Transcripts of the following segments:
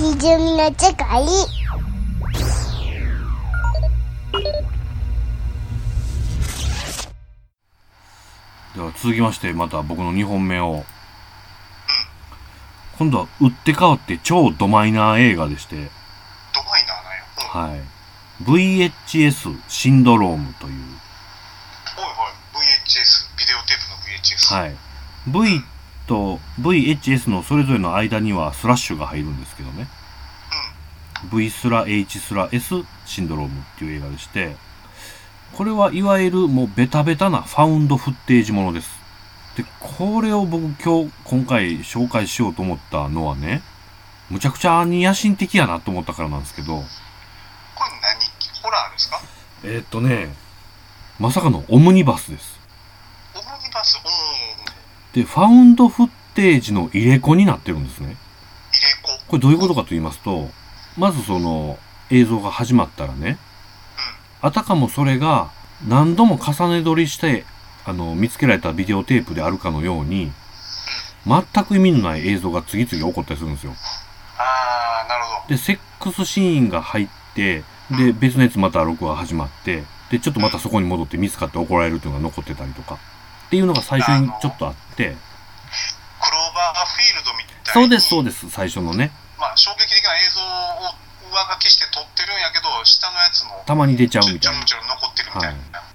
ひじの世界では続きましてまた僕の2本目を今度は打って変わって超ドマイナー映画でしてドマイナーなんや。うん。はい VHS シンドロームというはいはい。VHS、ビデオテープの VHS。はい V と VHS のそれぞれの間にはスラッシュが入るんですけどね。V スラ H スラ S シンドロームっていう映画でしてこれはいわゆるもうベタベタなファウンドフッテージものです。でこれを僕今日今回紹介しようと思ったのはねむちゃくちゃに野心的やなと思ったからなんですけどこれ何？ホラーですか？えーっとねまさかのオムニバスです。オムニバス、うん。でファウンドフッテージの入れ子になってるんですね入れ子。これどういうことかと言いますと、まずその映像が始まったらね、あたかもそれが何度も重ね撮りして、あの、見つけられたビデオテープであるかのように、全く意味のない映像が次々起こったりするんですよ。あー、なるほど。で、セックスシーンが入って、で、別のやつまた録画始まって、で、ちょっとまたそこに戻って見つかって怒られるっていうのが残ってたりとか、っていうのが最初にちょっとあって、クローバーフィールドみたいに。そうです、そうです、最初のね。まあ、衝撃的な映像を上書きして撮ってるんやけど、下のやつも、たまに出ちゃうみたいなちょろ。ちょろ残ってるみたいな。はい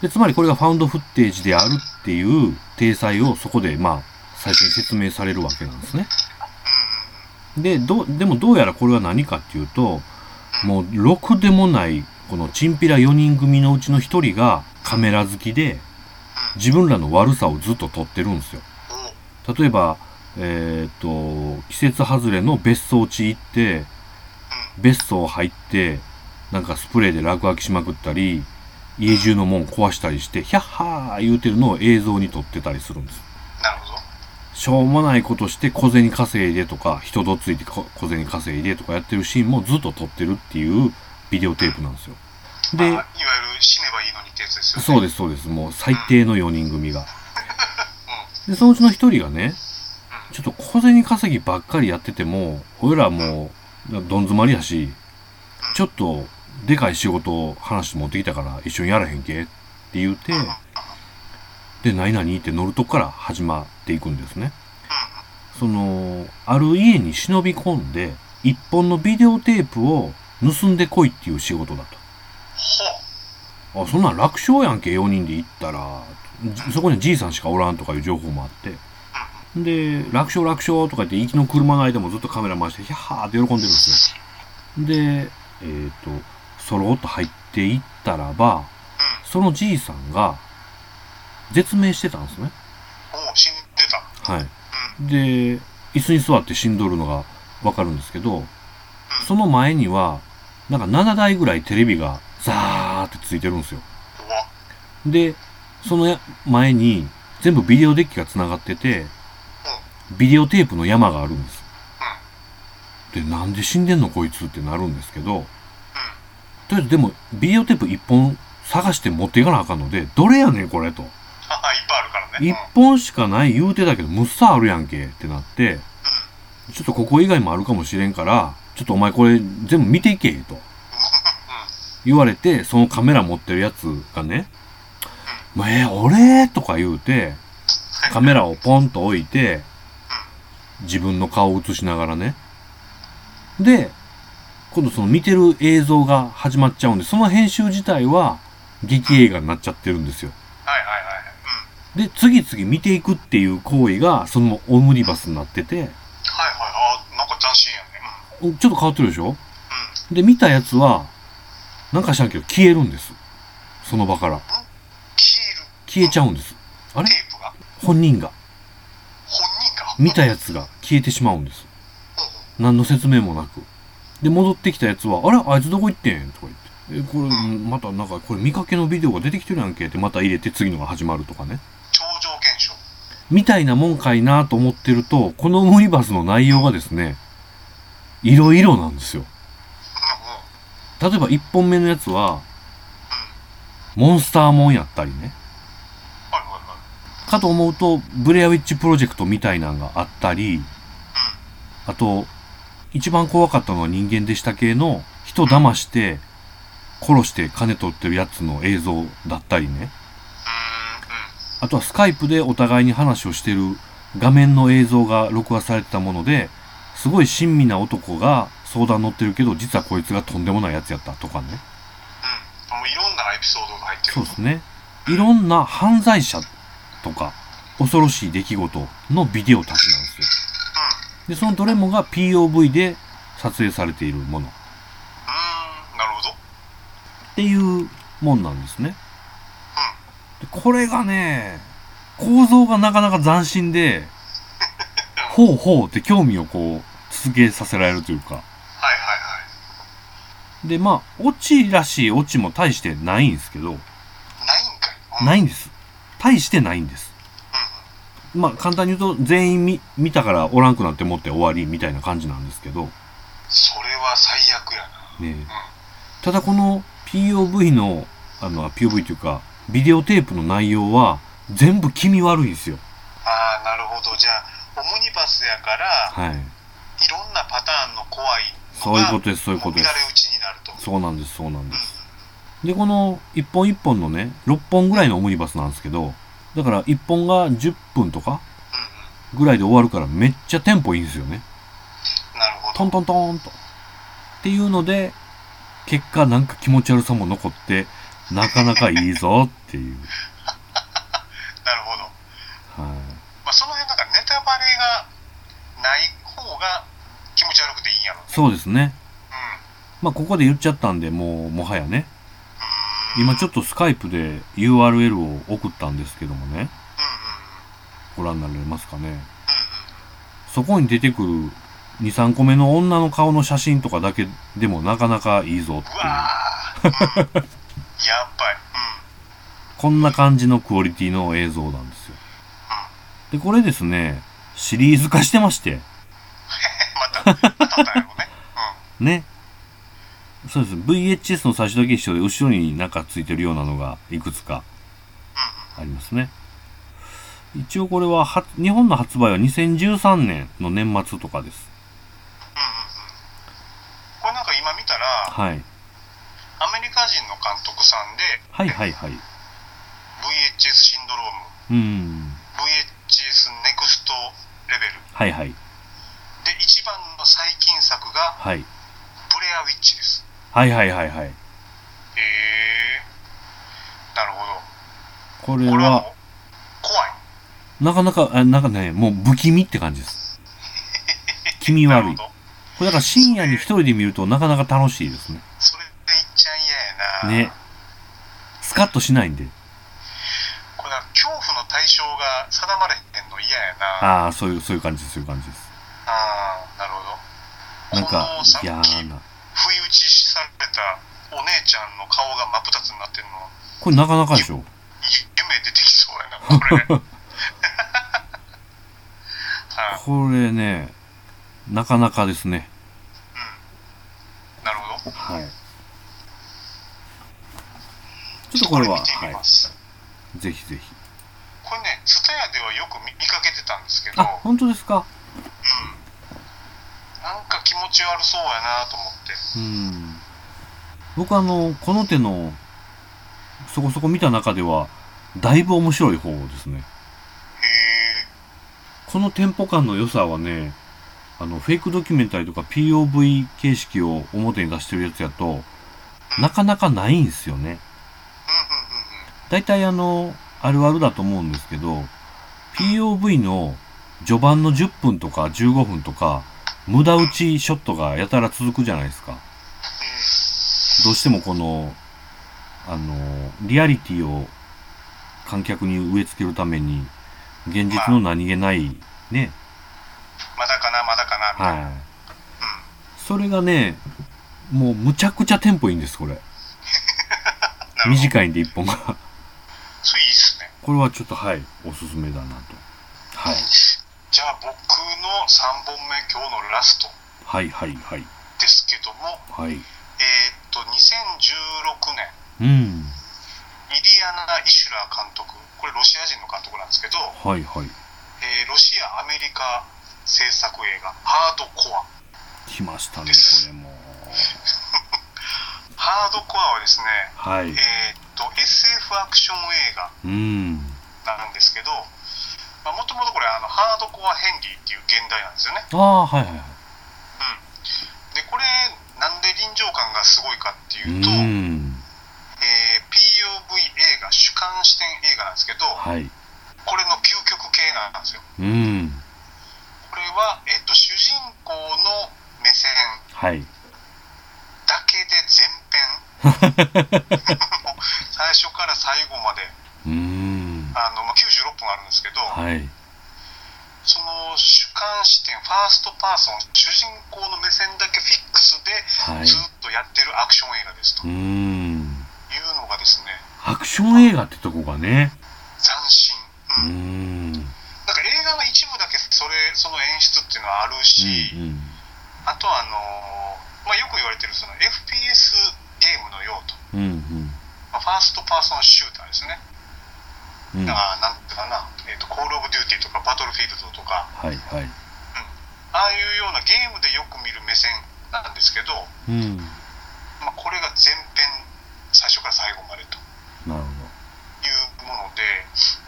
で、つまりこれがファウンドフッテージであるっていう体裁をそこで、まあ、最初に説明されるわけなんですね。で、どう、でもどうやらこれは何かっていうと、もう、ろくでもない、このチンピラ4人組のうちの1人がカメラ好きで、自分らの悪さをずっと撮ってるんですよ。例えば、えっ、と、季節外れの別荘地行って、別荘入って、なんかスプレーで落書きしまくったり、家中の門壊したりして、ヒャッハー言うてるのを映像に撮ってたりするんです。なるほど。しょうもないことして小銭稼いでとか、人とついてこ小銭稼いでとかやってるシーンもずっと撮ってるっていうビデオテープなんですよ。でまあ、いわゆる死ねばいいのにってやつですよね。そうです、そうです。もう最低の4人組が。で、そのうちの1人がね、ちょっと小銭稼ぎばっかりやってても、俺らもう、どん詰まりやし、ちょっと、でかい仕事を話して持ってきたから一緒にやらへんけって言うて、で、何々って乗るとこから始まっていくんですね。その、ある家に忍び込んで、一本のビデオテープを盗んでこいっていう仕事だと。ほあ、そんなん楽勝やんけ、4人で行ったら。じそこにじいさんしかおらんとかいう情報もあって。で、楽勝楽勝とか言って、行きの車の間もずっとカメラ回して、ヒャーって喜んでるんですよ。で、えっ、と、そろっと入っていったらば、そのじいさんが、絶命してたんですね。う。おう死んでた。はい。で、椅子に座って死んどるのがわかるんですけど、その前には、なんか7台ぐらいテレビがザーってついてるんですよ。で、そのや前に全部ビデオデッキが繋がってて、ビデオテープの山があるんです。で、なんで死んでんのこいつってなるんですけど、とりあえずでもビデオテープ1本探して持っていかなあかんので、どれやねんこれと。は はいっぱいあるからね。1本しかない言うてたけど、むっさあるやんけってなって、ちょっとここ以外もあるかもしれんから、ちょっとお前これ全部見ていけと。言われて、そのカメラ持ってるやつがね、もうえー、俺？とか言うて、カメラをポンと置いて、自分の顔を映しながらね。で、今度その見てる映像が始まっちゃうんで、その編集自体は劇映画になっちゃってるんですよ。はいはいはい。うん。で、次々見ていくっていう行為が、そのオムニバスになってて、はいはい。あなんか斬新やね。ちょっと変わってるでしょ？うん。うん。で、見たやつは、なんか知らんけど消えるんです。その場から。消えちゃうんです。あれ？本人が。本人が？見たやつが消えてしまうんです。うん。何の説明もなく。で、戻ってきたやつは、あれ？あいつどこ行ってん？とか言って。え、これ、またなんか、これ見かけのビデオが出てきてるやんけ？って、また入れて次のが始まるとかね。超常現象。みたいなもんかいなと思ってると、このオムニバスの内容がですね、いろいろなんですよ。例えば1本目のやつは、モンスターもんやったりね。かと思うと、ブレアウィッチプロジェクトみたいなのがあったり、あと、一番怖かったのは人間でした系の人騙して殺して金取ってるやつの映像だったりね。あとはスカイプでお互いに話をしてる画面の映像が録画されてたもので、すごい親身な男が相談乗ってるけど、実はこいつがとんでもないやつやったとかね。うんもういろんなエピソードが入ってるそうですね。いろんな犯罪者とか、恐ろしい出来事のビデオたちなんですよ。で、そのどれもが POV で撮影されているものっうんうんなるほどていうもんなんですね。でこれがね、構造がなかなか斬新で、ほうほうって興味をこう、続けさせられるというか。で、まあ、オチらしいオチも大してないんですけど、ないんかい、うん、ないんです。大してないんです。うん。うんまあ、簡単に言うと、全員見見たからおらんくなって思って終わりみたいな感じなんですけど、それは最悪やな。ねただこの POV の、あの、あ POV というか、ビデオテープの内容は、全部気味悪いんですよ。ああなるほど。じゃあオムニバスやからはい。いろんなパターンの怖いそういうことです、そういうことですも乱。れ打ちになるとそうなんです、そうなんでうんす。で、この一本一本のね、6本ぐらいのオムニバスなんですけど、だから1本が10分とかぐらいで終わるからめっちゃテンポいいんですよね。なるほどトントントンと。っていうので、結果なんか気持ち悪さも残って、なかなかいいぞっていう。なるほど、はい。まあ、その辺なんかネタバレがない方が気持ち悪くていいんやろそうですね。うまあ、ここで言っちゃったんで、もう、もはやね。ん今ちょっっとスカイプで URL を送ったんですけどもね。ご覧になられますかね。そこに出てくる2、3個目の女の顔の写真とかだけでもなかなかいいぞっていうう。わー、うん、やっぱりうんこんな感じのクオリティの映像なんですよ。で、これですね、シリーズ化してまして、ねね。そうです。VHS の最初だけ一緒で、後ろになんかついてるようなのがいくつかありますね。一応これはは、日本の発売は2013年の年末とかです。うんうんうんこれなんか今見たらはい。アメリカ人の監督さんではいはいはい。VHS シンドロームうん。VHS ネクストレベルはいはい。番の最近作がはい。ブレアウィッチですはいはいはいはい。へえなるほどこれは、これは怖いなかなか、あなんかね、もう不気味って感じです。気味悪い。これだから深夜に一人で見るとなかなか楽しいですね。それでいっちゃん嫌やなね。スカッとしないんで。これは恐怖の対象が定まれへんの嫌やなあああ、そういう、そういう感じです、そういう感じです。あーなるほどなんか嫌な。不意打ちされたお姉ちゃんの顔が真っ二つになってるのこれなかなかでしょ？ゆ夢出てきそうやな これ これね、なかなかですね。うんなるほどはい。ちょっとこれは、はい。ぜひぜひ。これねツタヤではよく見見かけてたんですけどあ、本当ですか？うんなんか気持ち悪そうやなと思ってうん。僕あの、この手の、そこそこ見た中では、だいぶ面白い方ですね。へえこのテンポ感の良さはね、あの、フェイクドキュメンタリーとか POV 形式を表に出してるやつやと、なかなかないんですよね。うんうんうんうん大体あの、あるあるだと思うんですけど、POV の序盤の10分とか15分とか、無駄打ちショットがやたら続くじゃないですか。どうしてもこの、あの、リアリティを観客に植え付けるために、現実の何気ない、ね、まだかなまだかなみたいな、はい。それがね、もうむちゃくちゃテンポいいんです、これ。短いんで一本が。それいいっすねこれはちょっとはい、おすすめだなと。はい。じゃあ僕の3本目今日のラストはいはいはい。ですけどもはい。えーっと2016年うん。イリヤ・ナイシュラー監督これロシア人の監督なんですけど、はいはい。えーロシアアメリカ制作映画「ハードコア来ましたね、これも。ハードコアはですね、はい。えーっと SF アクション映画うん。なんですけどもともとこれあのハードコアヘンリーっていう現代なんですよねああ、はいはいはい。でこれなんで臨場感がすごいかってういうと、ん。えー POV 映画主観視点映画なんですけどはい。これの究極系なんですようん。これは、えっと主人公の目線はい。だけで全編 最初から最後までうん。あの、まあ、96分あるんですけど、はい。その主観視点ファーストパーソン主人公の目線だけフィックスではい。ずっとやってるアクション映画ですとういん。うのがですねアクション映画ってとこがね。斬新、ううんん。なんか映画の一部だけそれその演出っていうのはあるし、うん。あとはあのーまあ、よく言われてるその FPS ゲームのようと、うん。うん。まあ、 First Person Shooter ですねうん。だはからなんてかな、えーとコール・オブ・デューティーとかバトルフィールドとかいはい。ああいうようなゲームでよく見る目線なんですけど、うん。まあ、これが全編最初から最後までとなるほいうもので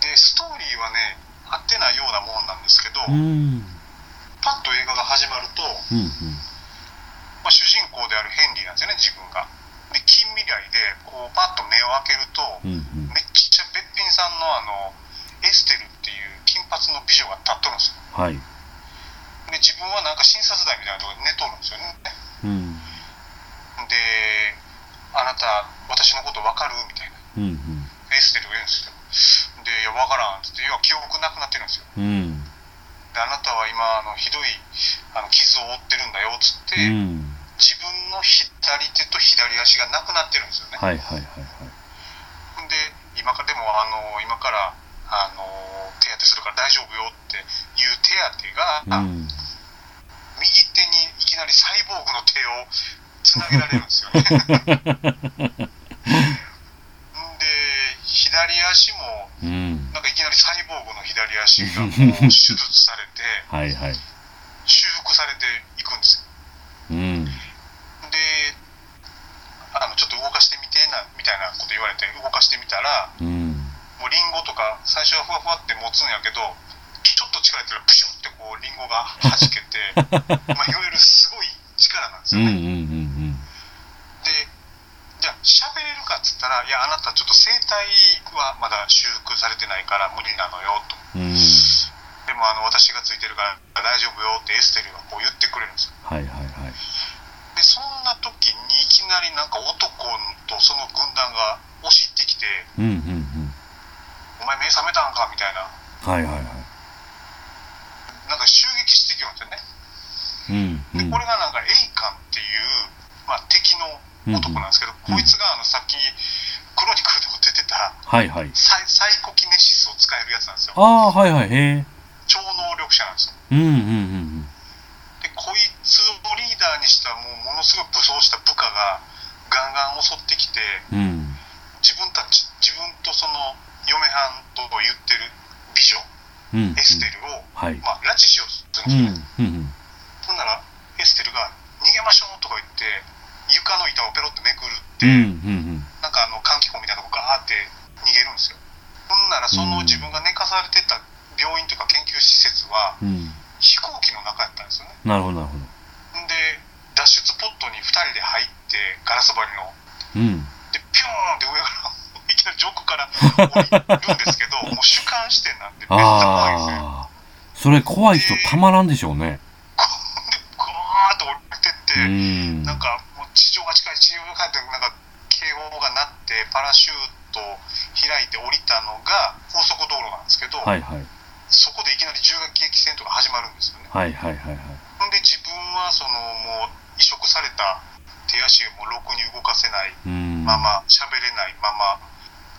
でストーリーはね合ってないようなもんなんですけど、ど。うん。パッと映画が始まると、うん。まあ、主人公であるヘンリーなんですよね自分が。で近未来でこうパッと目を開けると、うん。うん。めっちゃべっぴんさんのあのエステルっていう金髪の美女が立っとるんですよはい。で自分はなんか診察台みたいなところで寝とるんですよねうん。であなた私のこと分かる？みたいなうん。エステルが言うんですよで「いや分からん」っつって「要は記憶なくなってるんですようん。であなたは今あのひどいあの傷を負ってるんだよっつって、うん。自分の左手と左足がなくなってるんですよねはいはいはいはい。で今からでもあの今からあの手当てするから大丈夫よっていう手当てが、うん。右手にいきなりサイボーグの手をつなげられるんですよね。で左足もうん。なんかいきなりサイボーグの左足が 手術されてはいはい。修復されていくんですよ。うん。であのちょっと動かしてみてなみたいなこと言われて動かしてみたらうん。もうリンゴとか最初はふわふわって持つんやけどちょっと力入れたらプシュってこうリンゴが弾けて まあいわゆるすごい力なんですうんうんよね。うんでじゃあ喋れるかっつったらいやあなたちょっと声帯はまだ修復されてないから無理なのよとうん。うん。でもあの私がついてるから大丈夫よってエステルがこう言ってくれるんですよはいはいはい。でそんな時にいきなりなんか男とその軍団が押し入ってきてうんうんお前目覚めたんかみたいなうん。はいはいはい。なんか襲撃してきるんですよねうんうん。でこれがなんかエイカンっていう、まあ、敵の男なんですけど、うんこいつがあのさっきクロニクルでも出てたはいはい。サイサイコキネシスを使えるやつなんですよああ、はいはい。へえ。超能力者なんですようんうんうんでこいつをリーダーにしたもうものすごい武装した部下がガンガン襲ってきてうん。うん。自分たち自分とその嫁はんと言ってる美女うん。エステルを、はい。まあ、拉致しようとするうんんですよね、うんほんならエステルが「逃げましょう」とか言って床の板をペロってめくるって、うん。うんうんなんかあの換気口みたいなとこガーって逃げるんですよほんならその自分が寝かされてた病院とか研究施設はうん。うん。飛行機の中やったんですよねなるほどなるほど。トに2人で入ってガラス張りのうん。でピューンって上から いきなり上空から降りるんですけど もう主観視点なんでめっちゃ怖いんですよああ。それ怖い人たまらんでしょうね。でグワーッと降りてって、うん。なんかもう地上が近い地上が近いってなんか警報が鳴ってパラシュート開いて降りたのが高速道路なんですけど、はいはい。そこでいきなり銃撃撃戦とか始まるんですよねはいはいはいはい。ほんで自分はそのもう移植された手足をもうろくに動かせないうん。まま喋れないまま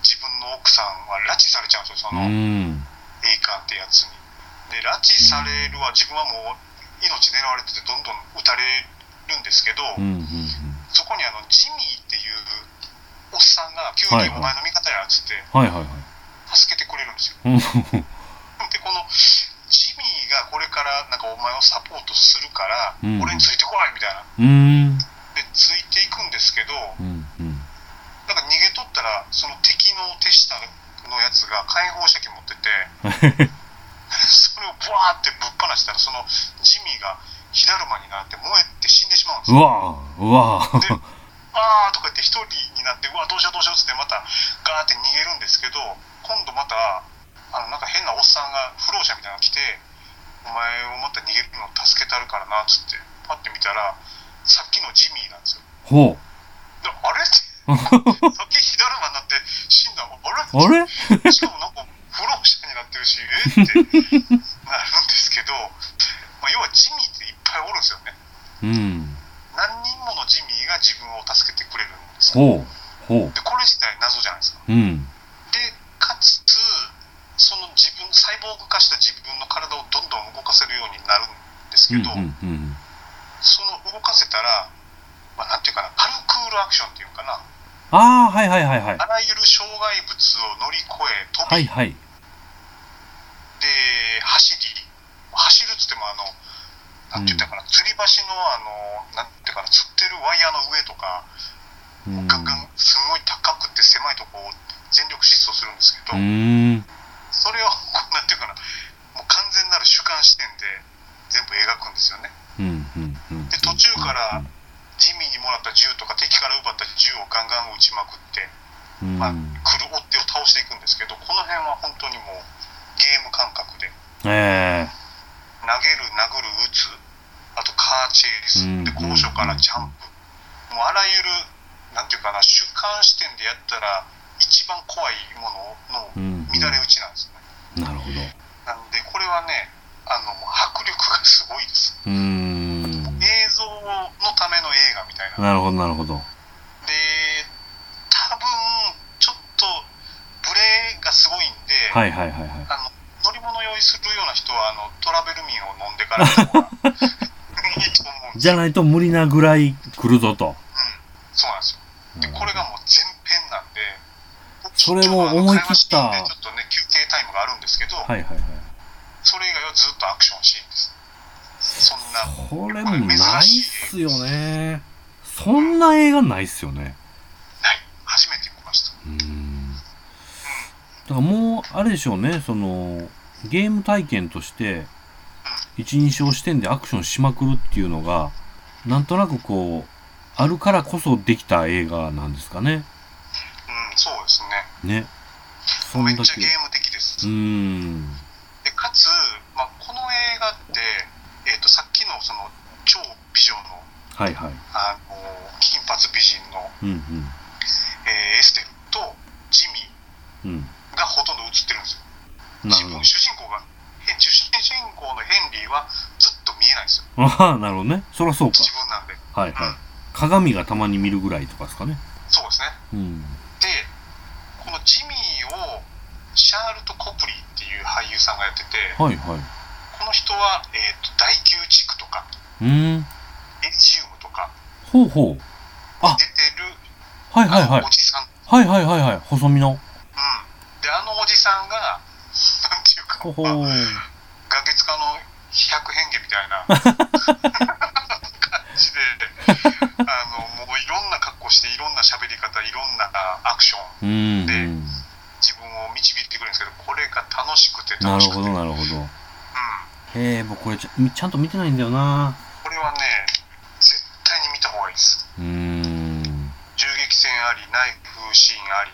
自分の奥さんは拉致されちゃうんですよそのうん。エイカンってやつにで拉致されるは自分はもう命狙われててどんどん撃たれるんですけど、そこにあのジミーっていうおっさんが急にお前の味方やっつって。助けてくれるんですよ。うん。でこのーがこれからなんかお前をサポートするから、うん俺についてこいみたいな。うーん。で、ついていくんですけど、うんうん。なんか逃げとったら、その敵の手下のやつが解放射器持ってて、それをブワーってぶっ放したら、そのジミーが火だるまになって燃えて死んでしまうんですよ。うわうわで、あーとか言って一人になって、うわ、どうしようどうしようっつってまたガーって逃げるんですけど、今度また、あの、なんか変なおっさんが、不老者みたいなのが来て、お前をまた逃げるの助けたるからなっつって、パッて見たら、さっきのジミーなんですよ。ほであれ？って、さっき火だるまになって死んだのあう。れ？あれ？しかもなんか不老者になってるし、え？ってなるんですけど、まあ、要はジミーっていっぱいおるんですよね。うん。何人ものジミーが自分を助けてくれるんですよ。ほう。ほで、これ自体謎じゃないですか。う。うん。で、かつ、その自分、サイボーグ化した自分の体をどんどん動かせるようになるんですけど、うんうんうん。その動かせたら、まあ、なんていうかな、パルクールアクションっていうかな、ああ、はいはいはいはい。あらゆる障害物を乗り越え、飛び、はいはい。で、走り、走るっつっても、あの、なんて言ったかな、吊り橋の、あの、なんていうかな、吊ってるワイヤーの上とか、うん。ガンガン、すごい高くて狭いとこを全力疾走するんですけど、うーん。それを、こうなんていうかな、もう完全なる主観視点で全部描くんですよね。で途中からジミーにもらった銃とか敵から奪った銃をガンガン撃ちまくって、うん。まあ、来る追っ手を倒していくんですけど、この辺は本当にもうゲーム感覚で、ええ。投げる、殴る、撃つ、あとカーチェイス、でうん高所からジャンプ、もうあらゆる、なんていうかな、主観視点でやったら、一番怖いもののうん。乱れ打ちなんですよね。なるほど。なんで、これはね、あの迫力がすごいです。うーん。映像のための映画みたいな。なるほどなるほど。で、多分ちょっとブレがすごいんで、はいはいはいはい。あの乗り物用意するような人はあのトラベルミンを飲んでから いいと思うんですよ。じゃないと無理なぐらい来るぞと。うん、そうなんですよ。で、これがそれも思い切ったちょっとね、休憩タイムがあるんですけど、はいはいはい。それ以外はずっとアクションシーンです。そんな、これもないっすよね。そんな映画ないっすよね。ない。初めて見ました。うーん。だからもう、あれでしょうね、その、ゲーム体験として、一人称視点でアクションしまくるっていうのが、なんとなくこう、あるからこそできた映画なんですかね。うん、そうですね。ね。そ。めっちゃゲーム的です。うーん。でかつ、まあ、この映画って、えー、とさっきのその超美女のはいはい。あの金髪美人の、うんうん。えーエステルとジミうん。ーがほとんど映ってるんですよ。なるほ自分主人公がへ主人公のヘンリーはずっと見えないんですよ。ど。ああ、なるほどね。そりゃそうか。自分なんで。はいはい。鏡がたまに見るぐらいとかですかね。そうですね。うん。で、このジミーをシャールト・コプリーっていう俳優さんがやってて、はいはい。この人は、えー、と大宮地区とかうーん。エリジウムとかほうほう。あ出てるはいはいはいお。じさんはいはいはいはい。細身の。うん、であのおじさんがなんていうか、ほほまあ、ー。画月家の百変化みたいな 感じであのもういろんな格好していろんな喋り方いろんなアクション。で自分を導いてくるんですけどこれが楽しくてなるほど楽しくて、うん、なるほど。へえ、僕これちゃんと見てないんだよな。これはね絶対に見た方がいいですうーん。銃撃戦ありナイフシーンあり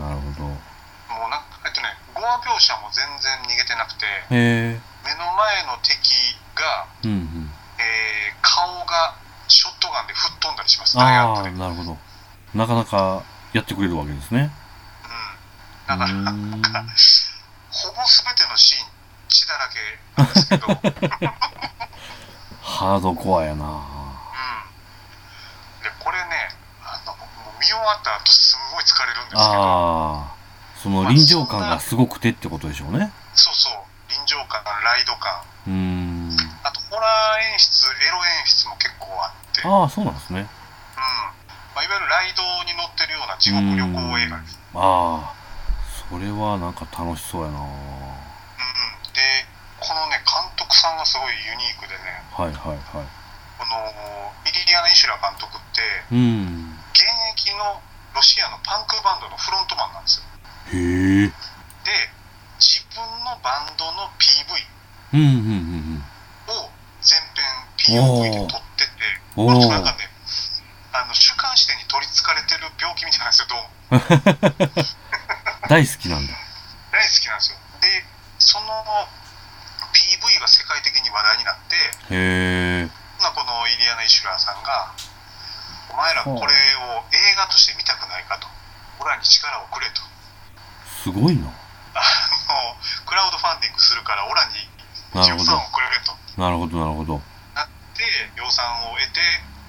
なるほど。もうなんかえっとねゴア描写も全然逃げてなくて。目の前の敵がうんうん。えー顔がショットガンで吹っ飛んだりします、ああ。なるほど。なかなかやってくれるわけですね。だから、なんんか、ほぼ全てのシーン、血だらけなんですけど、うん。ハードコアやな。で、これね、あの、もう見終わった後、すごい疲れるんですけど、ああ。その臨場感がすごくてってことでしょうね。そうそう、臨場感、ライド感、うーん。あと、ホラー演出、エロ演出も結構あって、うん。ああ、そうなんですね。まあ、いわゆるライドに乗ってるような地獄旅行映画です。ああ。それはなんか楽しそうやな。うん。で、このね、監督督さんがすごいユニークでねはいはいはい。このイリリアナ・イシュラ監督ってうん。現役のロシアのパンクバンドのフロントマンなんですよへえ。で自分のバンドの PV うんうんうんを全編 POV で撮っててこの人なんかねあの主観視点に取りつかれてる病気みたいなんですよどうもう？ん。大好きなんだ。大好きなんですよでその PV が世界的に話題になってへえ。まあこのイリヤ・ナイシュラーさんが「お前らこれを映画として見たくないか」と「俺らに力をくれ」とすごいな。あのクラウドファンディングするから俺らになるほど予算をくれるとなるほどなるほど。なって予算を得て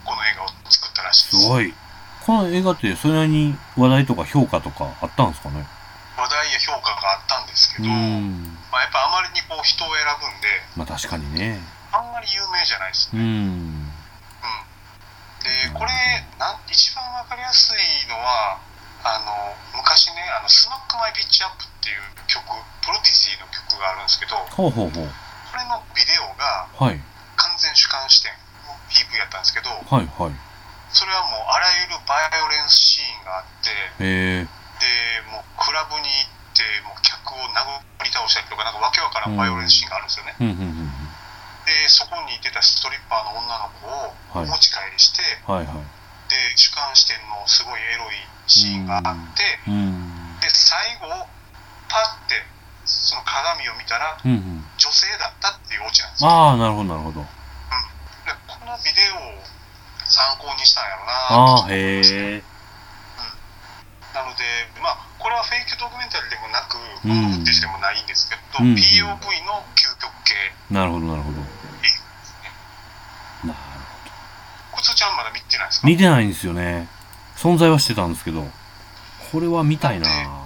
この映画を作ったらしいですすごい。この映画ってそれなりに話題とか評価とかあったんですかね？話題や評価があったんですけうど、ん。まあ、やっぱあまりにこう人を選ぶんでまあ確かにね。あんまり有名じゃないですうね、ん。でこれなん一番わかりやすいのはあの昔ねあの「 Smack My Bitch Up」っていう曲 Prodigy の曲があるんですけどこほうほうほう。れのビデオがはい。完全主観視点の PV やったんですけどはいはい。それはもうあらゆるバイオレンスシーンがあって。でもうクラブに行ってもう客を殴り倒したりとかなんかわけわからんバイオレンスシーンがあるんですよね、うんうんうんでそこにいてたストリッパーの女の子を持ち帰りして、うん。はいはい。で主観視点のすごいエロいシーンがあって、うん。で最後パッてその鏡を見たらうんうん。女性だったっていうオチなんですよああ、なるほどなるほど。ビデオを参考にしたんやろなああ、へえ。なのでまあこれはフェイクドキュメンタリーでもなくうんフッテージでもないんですけど、うん POV の究極系なるほどなるほど。なるコツちゃんまだ見てないですか？見てないんですよね。存在はしてたんですけど。これは見たいなうん、この映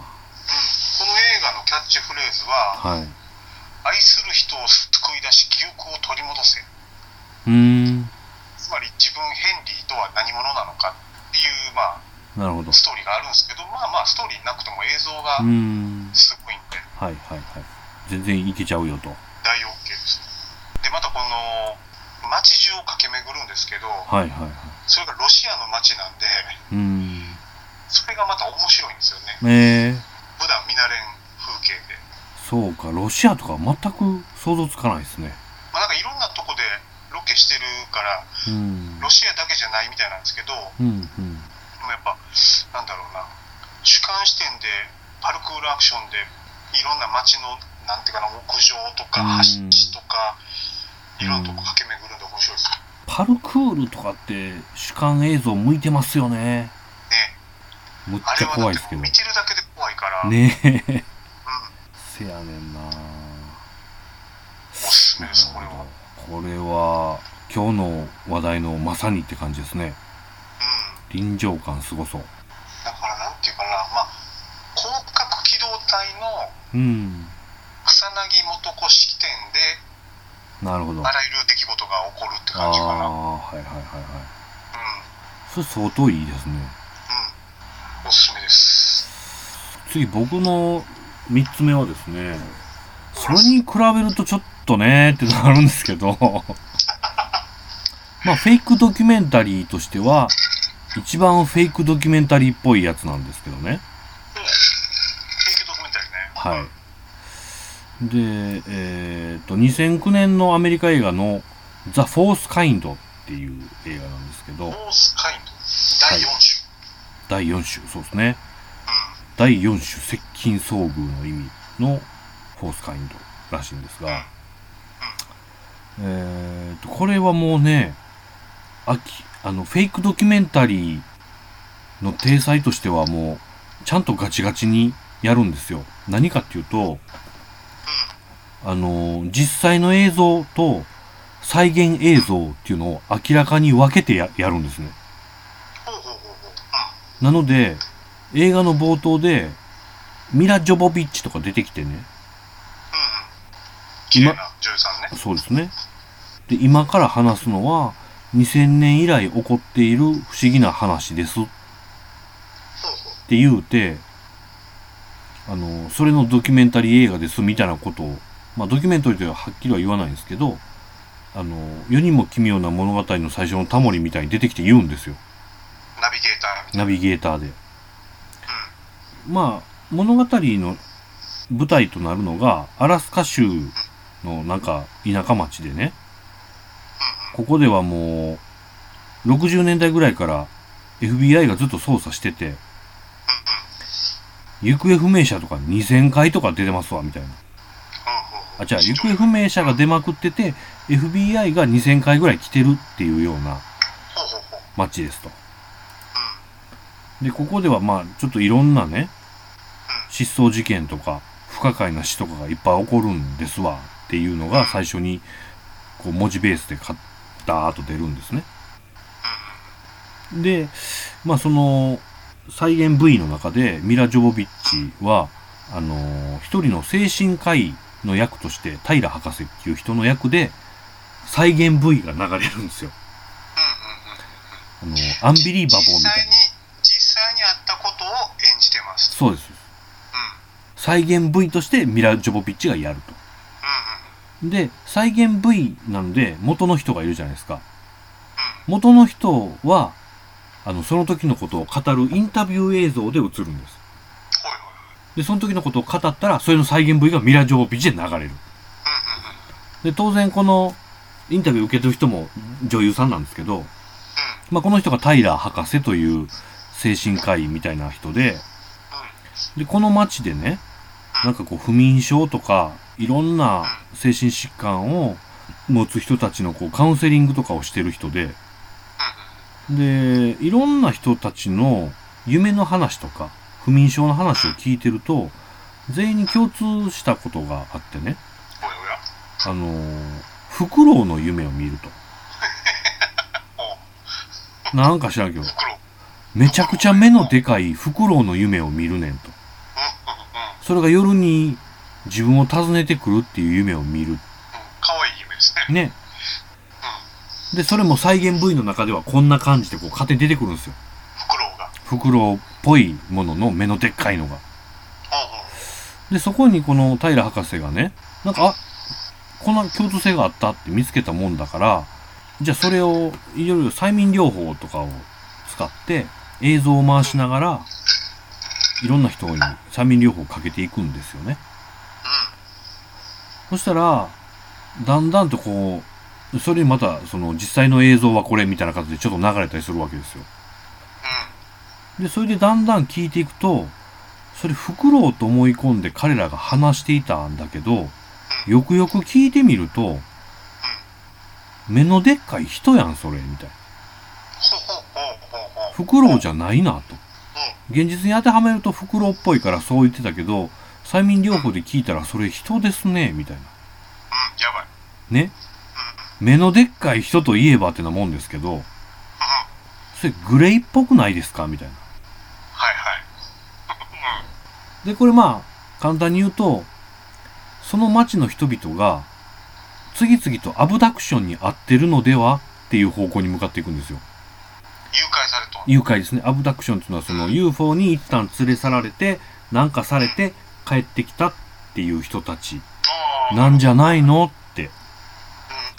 画のキャッチフレーズははい。「愛する人を救い出し記憶を取り戻せ」うーん。つまり自分ヘンリーとは何者なのかっていう、まなるほど。あ、ストーリーがあるんですけどまあまあストーリーなくても映像が。すごいんではいはいはい。全然いけちゃうよと。大 OK ですでまたこの街中を駆け巡るんですけどはいはいはい。それがロシアの街なんでうーん。それがまた面白いんですよねええ普段見慣れん風景で、そうか。ロシアとか全く想像つかないですね。まあ、なんかいろんなとこでロケしてるからうん。ロシアだけじゃないみたいなんですけどうんうん。でもやっぱなんだろうな主観視点でパルクールアクションでいろんな街のなんていうかな屋上とかうん橋とかいろんなとこ駆け巡るんで面白いですパルクールとかって主観映像向いてますよね。ねむっちゃ怖いですけど。見てるだけで怖いから、ねえ。うん、せやねんなおすすめですこれはこれは今日の話題のまさにって感じですね。うん臨場感すごそう。だからなんていうかなまあ広角機動隊のうん。草薙素子式典でなるほど。ああらゆる出来事が起こるってあ感じかなうんー、はいはいはいはい。それ相当いいですね。うんおすすめです次僕の3つ目はですね、それに比べるとちょっとねーってなるんですけど、まあフェイクドキュメンタリーとしては、一番フェイクドキュメンタリーっぽいやつなんですけどね。フェイクドキュメンタリーね。はい。で、えっ、と、2009年のアメリカ映画のザ・フォース・カインドっていう映画なんですけど。フォ、ースカインド。第4種、第4種、そうですね。うん。第4種接近遭遇の意味のフォースカインドらしいんですが、えー、とこれはもうねあきあのフェイクドキュメンタリーの体裁としてはもうちゃんとガチガチにやるんですよ。何かっていうとあの実際の映像と再現映像っていうのを明らかに分けてややるんですね。なので、映画の冒頭で、ミラ・ジョボビッチとか出てきてね。うんうん綺麗な女優さんねそうですね。で、今から話すのは、2000年以来起こっている不思議な話ですって言うて、あの、それのドキュメンタリー映画ですみたいなことをまあドキュメンタリーでははっきりは言わないんですけど、あの、世にも奇妙な物語の最初のタモリみたいに出てきて言うんですよ。ナビゲーターナビゲーターで。まあ、物語の舞台となるのが、アラスカ州のなんか田舎町でね、ここではもう、60年代ぐらいから FBI がずっと捜査してて、行方不明者とか2000回とか出てますわ、みたいな。あ、じゃあ、行方不明者が出まくってて、FBI が2000回ぐらい来てるっていうようなほうほうほう街ですと。で、ここではまあ、ちょっといろんなね、失踪事件とか、不可解な死とかがいっぱい起こるんですわっていうのが最初に、こう、文字ベースでかダーッと出るんですね。で、まあその、再現 V の中で、ミラ・ジョボビッチは、あのー一人の精神科医の役として、平博士っていう人の役で、再現 V が流れるんですよ。あの、アンビリーバボーみたいな実際に。実際にあったことを演じてますそうです。うん再現 V としてミラ・ジョボビッチがやると。で、再現 V なんで元の人がいるじゃないですか。元の人は、あの、その時のことを語るインタビュー映像で映るんです。で、その時のことを語ったら、それの再現 V がミラ・ジョボビッチで流れる。で、当然このインタビュー受けてる人も女優さんなんですけど、まあ、この人がタイラー博士という精神科医みたいな人で、で、この街でね、なんかこう不眠症とか、いろんな精神疾患を持つ人たちのこうカウンセリングとかをしてる人で、で、いろんな人たちの夢の話とか、不眠症の話を聞いてると、全員に共通したことがあってね、あの、フクロウの夢を見ると。なんか知らんけど、めちゃくちゃ目のでかいフクロウの夢を見るねんと。それが夜に自分を訪ねてくるっていう夢を見る。可愛い夢ですねね。で、それも再現 V の中ではこんな感じでこう勝手に出てくるんですよ。袋がフクロウっぽいものの目のでっかいのが。うんうんで、そこにこの平博士がね、なんか、あ、こんな共通性があったって見つけたもんだから、じゃあそれを、いろいろ催眠療法とかを使って、映像を回しながら、いろんな人に催眠療法をかけていくんですよね。そしたら、だんだんとこう、それにまた、その実際の映像はこれみたいな形でちょっと流れたりするわけですよ。で、それでだんだん聞いていくと、それフクロウと思い込んで彼らが話していたんだけど、よくよく聞いてみると、目のでっかい人やん、それ、みたいな。フクロウじゃないなと。現実に当てはめるとフクロウっぽいからそう言ってたけど、催眠療法で聞いたらそれ人ですね、みたいな。うんやばいね？目のでっかい人といえばってなもんですけど、それグレイっぽくないですか？みたいな。はいはい で、これまあ、簡単に言うと、その町の人々が、次々とアブダクションに遭ってるのではっていう方向に向かっていくんですよ。誘拐された誘拐ですね。アブダクションっていうのはその UFO に一旦連れ去られて、なんかされて帰ってきたっていう人たち。なんじゃないの？って。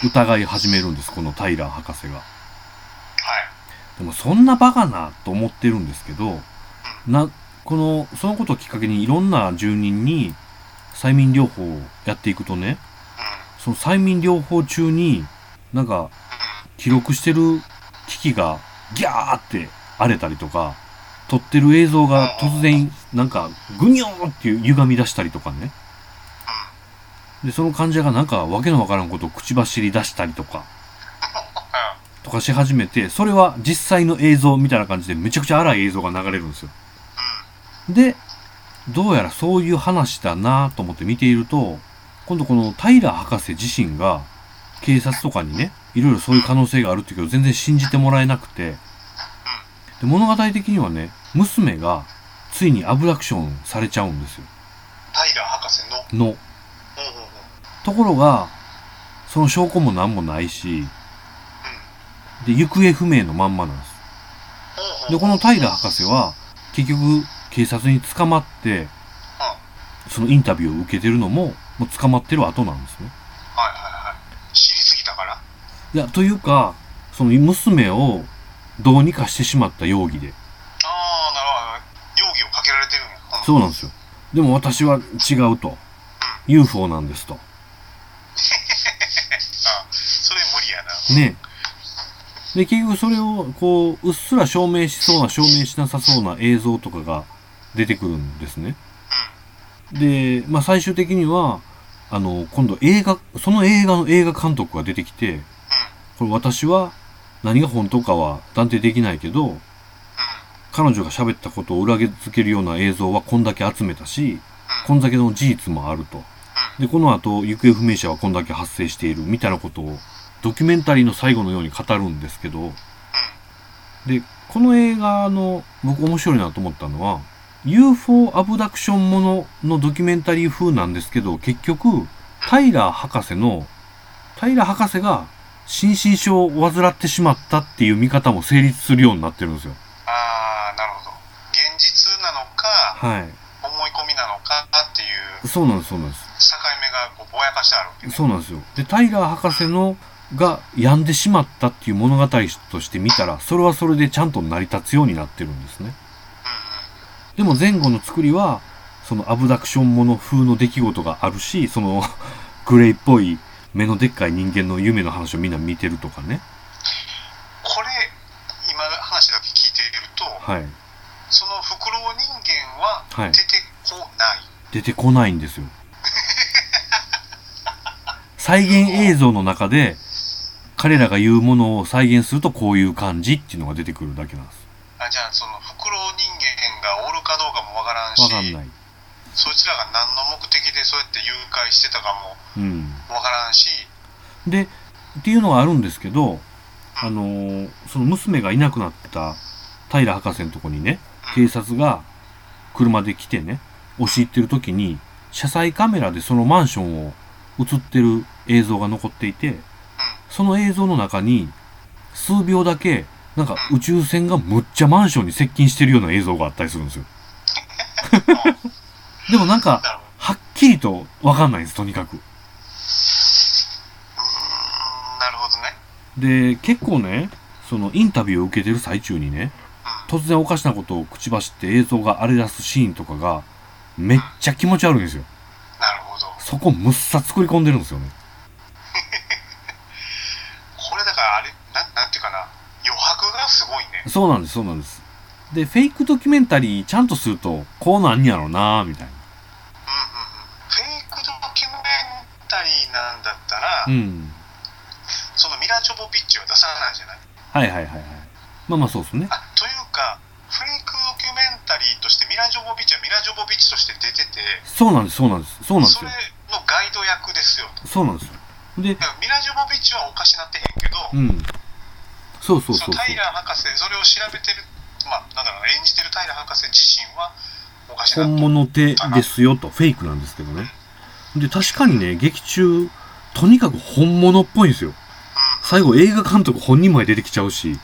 うん。疑い始めるんです、このタイラー博士が。はい。でもそんなバカなと思ってるんですけど、な、この、そのことをきっかけにいろんな住人に催眠療法をやっていくとね、その催眠療法中に、なんか、記録してる機器がギャーって荒れたりとか、撮ってる映像が突然、なんか、ぐにょーっていう歪み出したりとかね。で、その患者がなんか、わけのわからんことを口走り出したりとか、とかし始めて、それは実際の映像みたいな感じでめちゃくちゃ荒い映像が流れるんですよ。で、どうやらそういう話だなと思って見ていると、今度このタイラー博士自身が警察とかにね、いろいろそういう可能性があるっていうけど全然信じてもらえなくて、で物語的にはね、娘がついにアブダクションされちゃうんですよ。タイラー博士の？の。うんうんうんところが、その証拠も何もないし、で、行方不明のまんまなんです。で、このタイラー博士は、結局、警察に捕まって、そのインタビューを受けてるのも、もう捕まってる後なんですね。はいはいはい知りすぎたから？いや、というか、その娘をどうにかしてしまった容疑で。ああなるほど容疑をかけられてるんや、うん、そうなんですよ。でも私は違うと。UFO なんですと。あそれ無理やなね。で、結局それを、こう、うっすら証明しそうな、証明しなさそうな映像とかが出てくるんですね。で、まあ最終的には、あの、今度映画、その映画の映画監督が出てきて、これ私は何が本当かは断定できないけど、彼女が喋ったことを裏付けるような映像はこんだけ集めたし、こんだけの事実もあると。で、この後、行方不明者はこんだけ発生しているみたいなことを、ドキュメンタリーの最後のように語るんですけど、で、この映画の僕面白いなと思ったのは、UFO アブダクションもののドキュメンタリー風なんですけど、結局、タイラー博士の、タイラー博士が心身症を患ってしまったっていう見方も成立するようになってるんですよ。ああなるほど現実なのかはい。思い込みなのかっていうそうなんです、そうなんです。境目がこうぼやかしてあるわけねそうなんですよ。で、タイラー博士のが病んでしまったっていう物語として見たら、それはそれでちゃんと成り立つようになってるんですね。でも前後の作りは、そのアブダクションもの風の出来事があるし、その グレイっぽい目のでっかい人間の夢の話をみんな見てるとかね。これ今話だけ聞いているとはい。そのフクロウ人間ははい出てこない、出てこないんですよ。再現映像の中で、彼らが言うものを再現するとこういう感じっていうのが出てくるだけなんです。あじゃあそのフクロウ人間がおるかどうかもわからんしわかんない。そいつらが何の目的でそうやって誘拐してたかうん。もわからんしで、っていうのがあるんですけど、あのーその娘がいなくなった平博士のとこにね、警察が車で来てね、押し入ってる時に、車載カメラでそのマンションを映ってる映像が残っていて、その映像の中に、数秒だけ、なんか宇宙船がむっちゃマンションに接近してるような映像があったりするんですよ。でもなんか、はっきりとわかんないんです、とにかく。なるほどねで、結構ね、そのインタビューを受けてる最中にね、突然おかしなことを口走って映像が荒れ出すシーンとかが、めっちゃ気持ち悪いんですよ。なるほどそこむっさ作り込んでるんですよね。これだからあれなんなんていうかな余白がすごいねそうなんです、そうなんです。で、フェイクドキュメンタリーちゃんとすると、こうなんやろなみたいな。うんうんうんフェイクドキュメンタリーなんだったら、うん。そのミラ・ジョボビッチは出さないじゃないはいはいはいはい。まあまあそうですね。あというかフェイクドキュメンタリーとしてミラ・ジョボビッチはミラ・ジョボビッチとして出ててそうなんです、そうなんです。そうなんですよそれ。のガイド役ですよとそうなんですよ。で、ミラ・ジョボビッチはおかしなってへんけど、うん。そうそうそうそう。タイラー博士それを調べてるまあなんだろうな演じてるタイラー博士自身はおかしな本物手ですよと、フェイクなんですけどね。で、確かにね、劇中、とにかく本物っぽいんですよ。最後映画監督本人まで出てきちゃうし、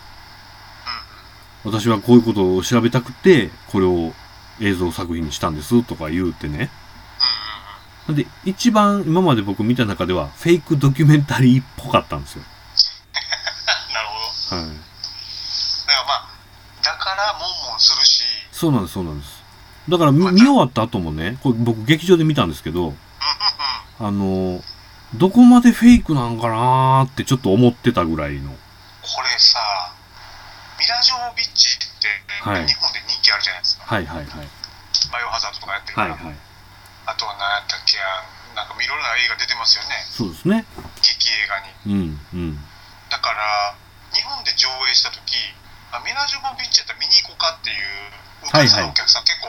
私はこういうことを調べたくて、これを映像作品にしたんですとか言うてね。で、一番今まで僕見た中では、フェイクドキュメンタリーっぽかったんですよ。なるほどはい。だからまあだからモンモンするしそうなんです、そうなんです。だから見見終わった後もね、これ僕劇場で見たんですけど、あの、どこまでフェイクなんかなーってちょっと思ってたぐらいの。これさミラ・ジョボビッチって、はい日本で人気あるじゃないですかはいはいはい。バイオハザードとかやってるから、はいはい。あとは何やったっけなんかいろいろな映画出てますよねそうですね。劇映画にうん、うん。だから日本で上映した時あミラ・ジョボビッチやったら見に行こうかっていうはいはいお客さんお客さん結構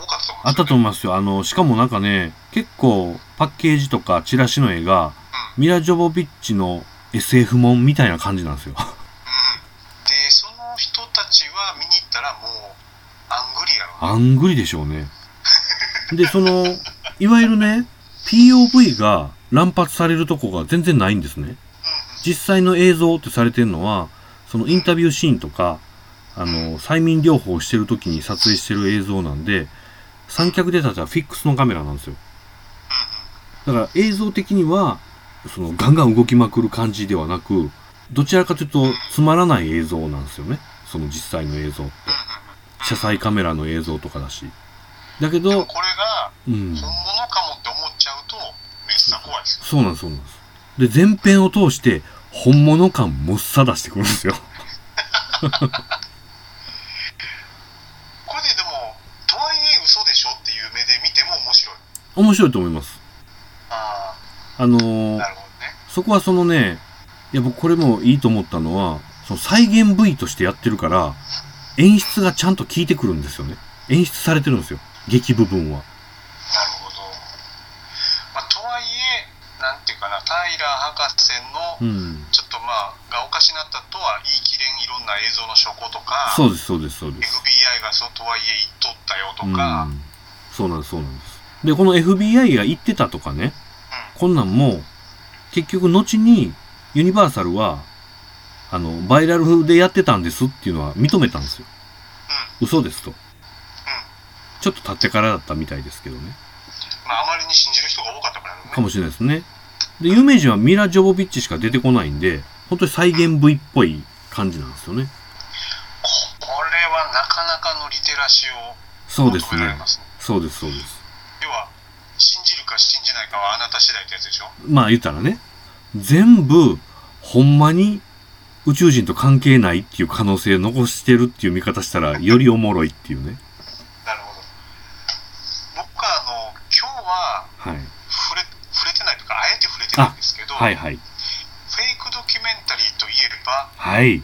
多かったと思うんあったとう思いますよ。あの、しかもなんかね、結構パッケージとかチラシの絵が、ミラ・ジョボビッチの SF もんみたいな感じなんですよ。うん、でその人たちは見に行ったらもうアングリやろあんぐりでしょうね。で、その、いわゆるね、POV が乱発されるとこが全然ないんですね。実際の映像ってされてるのは、そのインタビューシーンとか、あの、催眠療法をしてる時に撮影してる映像なんで、三脚で立ったフィックスのカメラなんですよ。だから映像的には、そのガンガン動きまくる感じではなく、どちらかというとつまらない映像なんですよね。その実際の映像って。車載カメラの映像とかだし。だけど、これがうん。本物かもって思っちゃうとめっちゃ怖いですよそうなんです、そうなんです。で、前編を通して、本物感もっさ出してくるんですよ。これででもとはいえ嘘でしょっていう目で見ても面白いと思います。ああのあーねそこはそのね、いや僕これもいいと思ったのは、その再現部位としてやってるから、演出がちゃんと効いてくるんですよね。演出されてるんですよ。劇部分は。なるほど、まあ、とはいえなんていうかなタイラー博士うのん。ちょっとまあがおかしなったとは言い切れんいろんな映像の証拠とかそうです、そうです、そうです。FBI がそうとはいえ言っとったよとうか、ん。そうなんです、そうなんです。で、この FBI が言ってたとかね、こんなんも、結局後にユニバーサルは、あの、バイラルでやってたんですっていうのは認めたんですよ。嘘ですと。ちょっと経ってからだったみたいですけどね。まあ、あまりに信じる人が多かったからねかもしれないですね。で、有名人はミラ・ジョボビッチしか出てこないんで、本当に再現部位っぽい感じなんですよね。これはなかなかのリテラシーをそうですねそうです、そうです。信じるか信じないかはあなた次第ってやつでしょ？まあ言ったらね、全部、ほんまに宇宙人と関係ないっていう可能性を残してるっていう見方したら、よりおもろいっていうね。なるほど僕はあの今日ははい。触れ触れてないとかあえて触れてないんですけど、はいはい。フェイクドキュメンタリーといえばはい。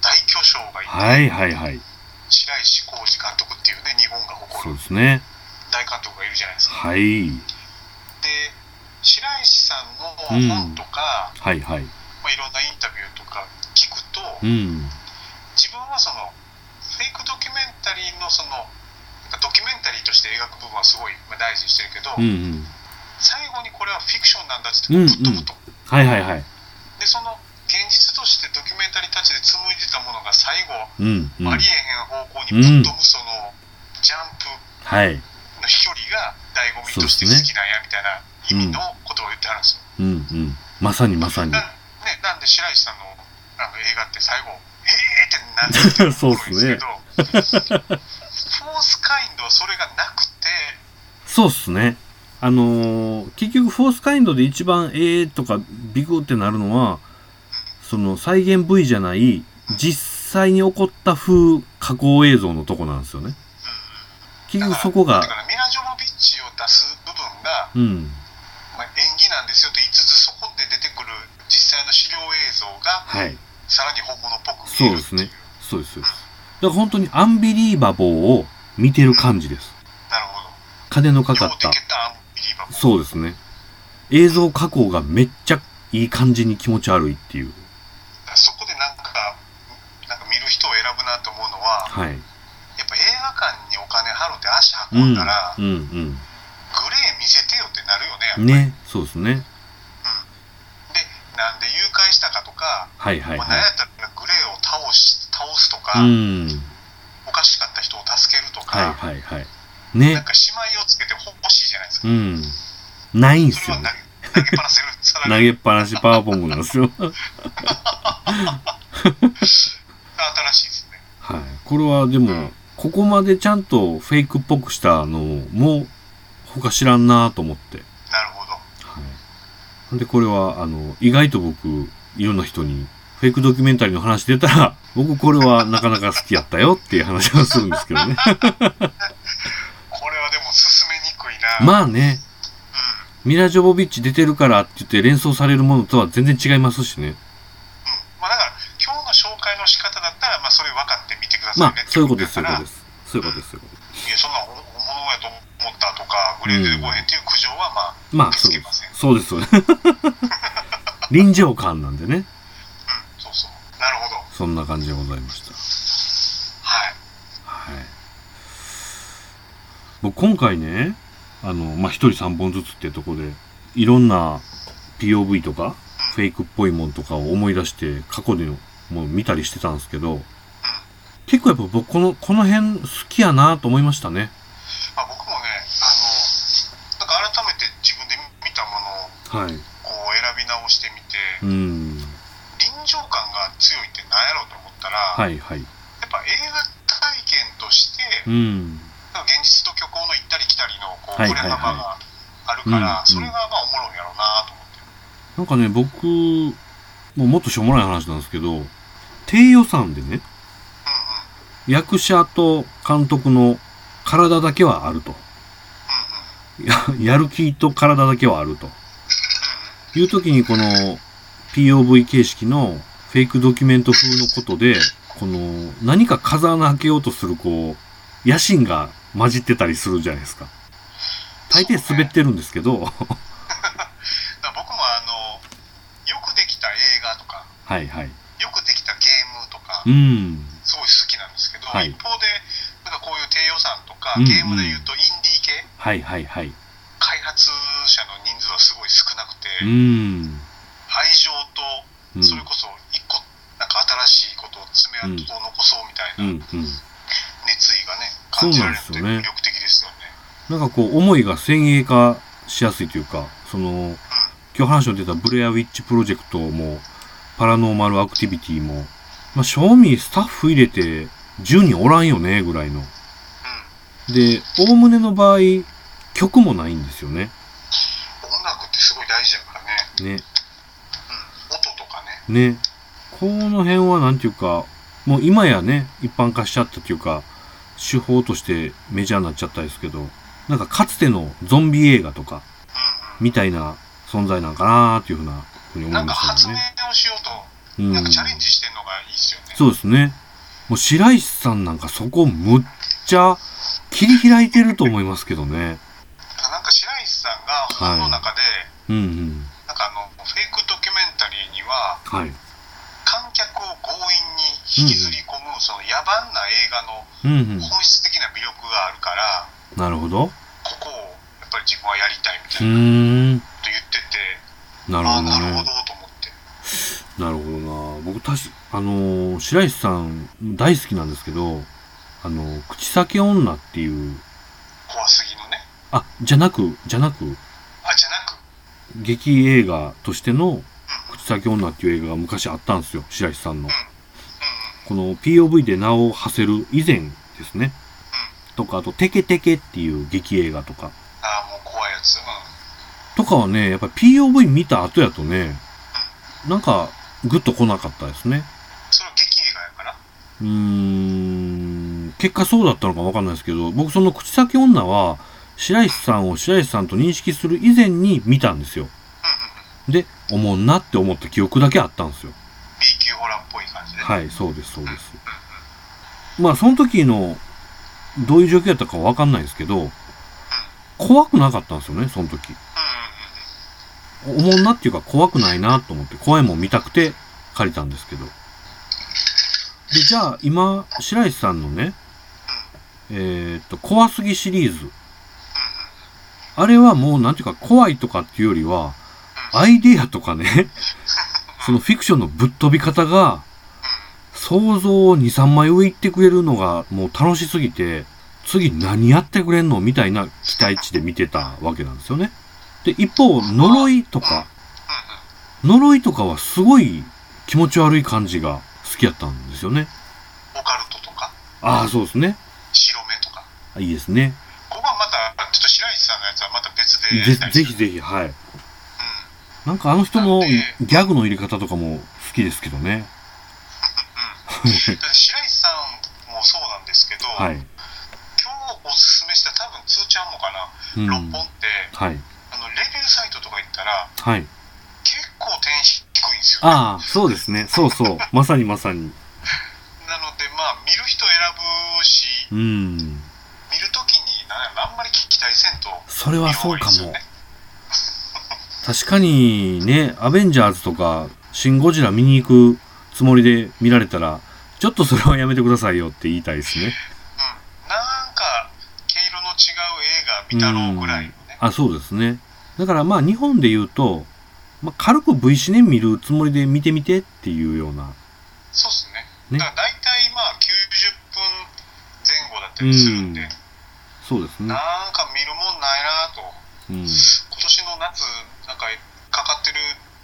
大巨匠がいて、はいはいはい。白石浩二監督っていうね日本が誇そうるですね。大監督がいるじゃないですかはい。で白石さんの本とか、はいはい。まあ、いろんなインタビューとか聞くと、うん。自分はそのフェイクドキュメンタリーのそのドキュメンタリーとして描く部分はすごいまあ大事にしてるけど、うんうん。最後にこれはフィクションなんだって言ってぶっ飛ぶと、はいはいはい。でその現実としてドキュメンタリーたちで紡いでたものが最後、うんうん。ありえへん方向にぶっ飛ぶそのジャンプはい。の飛距離が醍醐味として好きなんやみたいな意味のことを言ってはるんですよ。うんうん。まさにまさに。なね、なんで白石さんのあの映画って最後「えー!」ってなってる そうっすねところですけどフォースカインドはそれがなくてそうっすね。あのー結局、フォースカインドで一番ええとかビクってなるのは、その再現 V じゃない、実際に起こった風加工映像のとこなんですよね。結局そこがだ、からミラ・ジョボビッチを出す部分が、うん。まあ、演技なんですよと言いつつそこで出てくる実際の資料映像がはい。さらに本物っぽく見えるそうですねそうです。だから本当にアンビリーバボーを見てる感じです。なるほど金のかかったそうですね。映像加工がめっちゃいい感じに気持ち悪いっていう。そこでなんかなんか見る人を選ぶなと思うのははい。やっぱ映画館にお金払って足うん。うん運んだら、うん。グレー見せてよってなるよねやっぱりね。そうですね。でなんで誘拐したかとか、はいはいまあ、何はやったらグレーを倒し倒すとか、い。うん。おかしかった人を助けるとか、はいはいはい。なんね。か姉妹をつけて欲しいじゃないですか、うん。ないんすよね投。げ投げっぱなせるさら投にげっぱなしパワーボムなんですよ。新しいですねはい。これはでも、ここまでちゃんとフェイクっぽくしたのも、他知らんなと思って。なるほどはい。で、これは、あの、意外と僕、いろんな人に、フェイクドキュメンタリーの話出たら、僕これはなかなか好きやったよっていう話はするんですけどね。これはでも進めにくいなまあね、うんミラ・ジョボビッチ出てるからって言って連想されるものとは全然違いますしね。うんまあ、だから今日の紹介の仕方だったら、まあ、それ分かってみてくださまあそういうことです、そういうことです。そういうことです、そういうことです。いやそんな本物やと思ったとかグレードでごへんっていう苦情はまあ、まあ、受そうです。そうです、そうです。臨場感なんでね。うんそうそうなるほどそんな感じでございました。はいはい。僕今回ね、あの、まあ、一人三本ずつっていうところで、いろんな POV とか、フェイクっぽいもんとかを思い出して、過去でのもう見たりしてたんですけど、結構やっぱ僕この、この辺好きやなと思いましたね。まあ、僕もねあのなんか改めて自分で見たもはい。こう選び直してみて、うん。臨場感が強いって何やろうと思ったら、はいはい。やっぱ映画体験として、うん。現実と虚構の行ったり来たりのこうはいはがあるから、うんそれがまあおもろいんやろうなと思って。なんかね、僕、もうもっとしょうもない話なんですけど、低予算でね。役者と監督の体だけはあると。ややる気と体だけはあると。いう時にこの POV 形式のフェイクドキュメント風のことで、この何か風穴開けようとするこう、野心が混じってたりするじゃないですか。大抵滑ってるんですけど、だから僕もあの、よくできた映画とか、はいはい。よくできたゲームとかう、ん。はい一方で、なんかこういう低予算とか、うんうんゲームで言うとインディー系、はいはいはい。開発者の人数はすごい少なくて、うん。愛情と、うん。それこそ一個、なんか新しいことを爪痕を残そうみたいうんなうん。熱意がね、そう感じらなんですよねれるって魅力的ですよね。なんかこう、思いが先鋭化しやすいというか、その、今日話の出たブレアウィッチプロジェクトも、パラノーマルアクティビティも、まあ、正味スタッフ入れて10人おらんよね、ぐらいの。うん。で、おおむねの場合、曲もないんですよね。音楽ってすごい大事だからね。ね。うん。音とかね。ね。この辺はなんていうか、もう今やね、一般化しちゃったっていうか、手法としてメジャーになっちゃったですけど、なんかかつてのゾンビ映画とか、うんみたいな存在なんかなーっていうふうな、ふうにうん。なんか思いました発明よね。をしようと、うん。なんかチャレンジしてんのがいいですよね。そうですね。もう白石さんなんかそこむっちゃ切り開いてると思いますけどね。なんか白石さんが本の中で、うんうん。なんかあの、フェイクドキュメンタリーには、はい。観客を強引に引きずり込む、その野蛮な映画のうんうん。本質的な魅力があるから、なるほど。ここをやっぱり自分はやりたいみうたいなと言ってて、なるほどああ、なるほどね。と思って。なるほどな。僕たし、あのー白石さん大好きなんですけど、あのー口先女っていう、怖すぎのね。あ、じゃなく、じゃなく、あ、じゃなく、劇映画としての口先女っていう映画が昔あったんですよ。白石さんの。この POV で名を馳せる以前ですね。とか、あと、テケテケっていう劇映画とか。ああ、もう怖いやつ。うん。とかはね、やっぱり POV 見た後やとね、なんか、グッと来なかったですね。それは劇映画やから。うーん、結果そうだったのかわかんないですけど、僕その口先女は、白石さんを白石さんと認識する以前に見たんですよ。うんうんうん。で、思んなって思った記憶だけあったんですよ。B 級ホラーっぽい感じで。はい、そうです、そうです。まあ、その時の、どういう状況やったかわかんないですけど、怖くなかったんですよね、その時。うんうんうん。思んなっていうか怖くないなと思って、怖いもん見たくて借りたんですけど。で、じゃあ今、白石さんのね、えーっと、怖すぎシリーズ。あれはもうなんていうか怖いとかっていうよりは、アイデアとかね、そのフィクションのぶっ飛び方が、想像を2、3枚上行ってくれるのがもう楽しすぎて、次何やってくれんの？みたいな期待値で見てたわけなんですよね。で、一方、呪いとか、呪いとかはすごい気持ち悪い感じが好きやったんですよね。オカルトとか、ああ、そうですね。白目とか？あいいですね。ここはまた、ちょっと白石さんのやつはまた別でやぜりたいぜひぜひ、はい。うん。なんかあの人のギャグの入れ方とかも好きですけどね。うん。だって白石さんもそうなんですけど、はい。今日おすすめした多分つーちゃんもかな、うん。六本って、はい。あの、レビューサイトとか行ったら、はい。結構点低いんですよ、ね。ああ、そうですね。そうそう。まさにまさに。なので、まあ、見る人選ぶし、うん。見るときに、あんまり期待せんと、それはそうかも。確かにね、アベンジャーズとか、シン・ゴジラ見に行くつもりで見られたら、ちょっとそれはやめてくださいよって言いたいですね。うん。なんか、毛色の違う映画見たろうぐらいのね。あ、そうですね。だからまあ日本で言うと、まあ、軽く V シネ見るつもりで見てみてっていうような。そうっすね。ねだから大体まあ90分前後だったりするんで、うんそうですねな。んか見るもんないなと。うん。今年の夏、なんかかかってる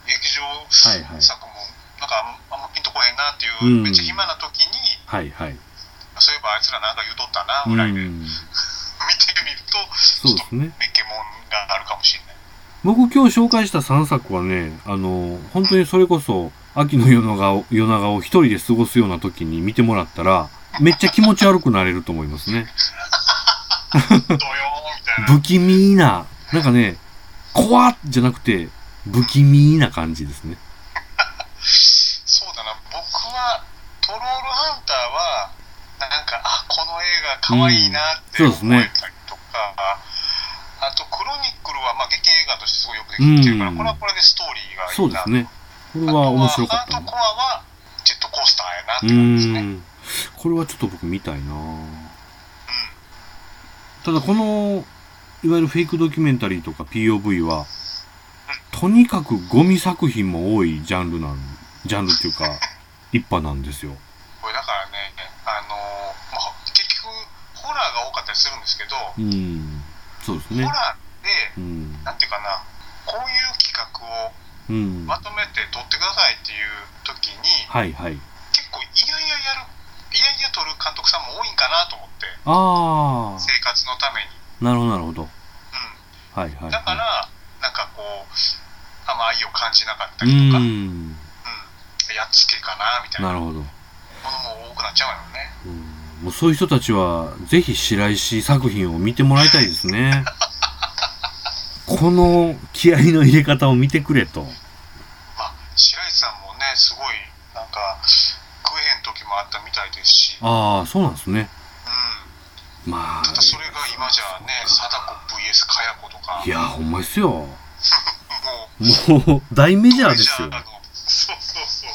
劇場はいはい。作もなんかあんまピンとこへんなっていう、うんめっちゃ暇な時にはいはい。そういえばあいつらなんか言うとったなうぐらいで、見ん。てみるとそうですね。メッケモンがあるかもしれない僕今日紹介した3作はね、あの、本当にそれこそ、秋の夜長を、夜長を一人で過ごすような時に見てもらったら、めっちゃ気持ち悪くなれると思いますね。不気味な、なんかね、怖っじゃなくて、不気味な感じですね。そうだな僕はトロールハンターはなんかあこの映画かわいいなってうん思そうですねえたりとか、あとクロニクルはまあ劇映画としてすごいよくできてるから、うんこれはこれでストーリーがいいなそうですね。これは面白かったなあとコアはジェットコースターやなってう感じですね。これはちょっと僕見たいなただこの、いわゆるフェイクドキュメンタリーとか POV は、とにかくゴミ作品も多いジャンルなん、ジャンルっていうか、一派なんですよ。これだからね、あのーまあ、結局ホラーが多かったりするんですけど、うん。そうですねホ。ラーでうん。なんていうかなこういう企画をうん。まとめて撮ってくださいっていう時に、はいはい。結構いやいややるいやいや撮る監督さんも多いんかなと思ってあ生活のために、あ、なるほどなるほど。うはいはい、ん、だからなんかこうあんま愛を感じなかったうりとか、うんん。やっつけかなみたいななるほど。ものも多くなっちゃうよねうんもうそういう人たちは、ぜひ白石作品を見てもらいたいですね。この気合の入れ方を見てくれと。まあ白石さんもねすごいなんか食えへん時もあったみたいですし、うん、ああ、そうなんですね。まあ。ただそれが今じゃね貞子 VS かや子とか。いや、ほんまですよ。も もう、大メうジャーですよ。そうそうそう。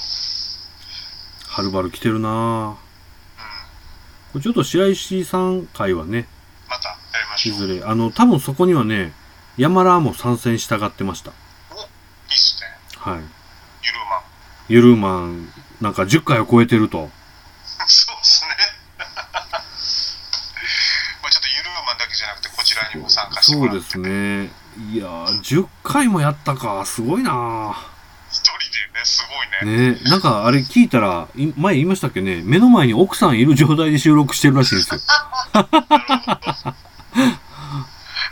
はるばる来てるな。ぁうん。これちょっと白石さん会はね、またやりましょう。いずれ、あの、多分そこにはね、山田も参戦したがってました。いいっすねはい。ゆるまんゆるマン、なんか10回を超えてると。そうですね まあちょっとゆるまんだけじゃなくてこちらにも参加してもらってそうですね。いやー、10回もやったか。すごいな一人でねすごいねねなんかあれ聞いたら、い前言いましたっけね、目の前に奥さんいる状態で収録してるらしいんですよ。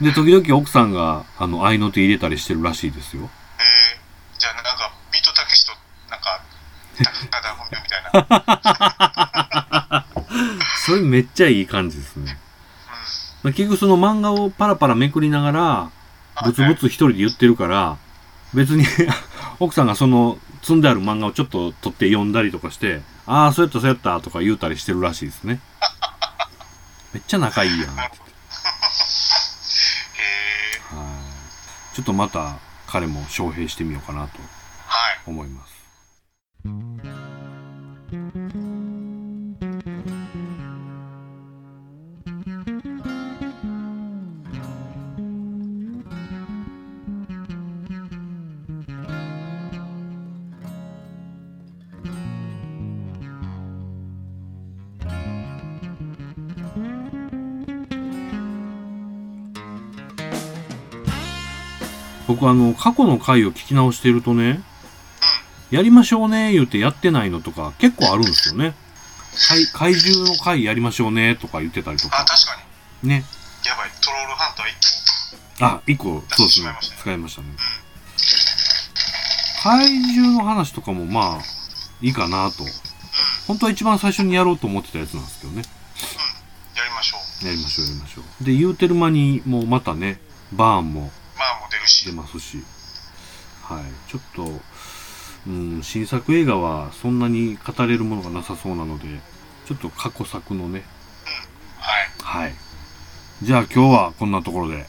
で、時々奥さんが、あの、合いの手入れたりしてるらしいですよ。えー、じゃあなんかビートたけしとなんかただ本名みたいな それめっちゃいい感じですね。結局その漫画をパラパラめくりながら、うんブツブツ一人で言ってるから、別に 奥さんがその積んである漫画をちょっと取って読んだりとかして、ああ、そうやったそうやったとか言うたりしてるらしいですね。めっちゃ仲いいやん。はい。へえちょっとまた彼も招聘してみようかなとはい思います。僕あの、過去の回を聞き直してるとね、やりましょうね言ってやってないのとか結構あるんですよね。怪怪獣の回やりましょうねとか言ってたりとか。あ確かにね。やばいトロールハンター1あ、一個、そうですね。使いましたね。怪獣の話とかもまあ、いいかなと。本当は一番最初にやろうと思ってたやつなんですけどね。個やりましょうやりましょう、やりましょう。で、言うてる間に、もうまたね、バーンもし出ますし。はい。ちょっと、うん、新作映画はそんなに語れるものがなさそうなので、ちょっと過去作のね、はいはい。じゃあ今日はこんなところで。はい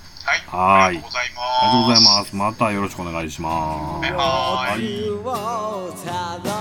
はーいありがとうございますありがとうございます。またよろしくお願いします。ははいをたどって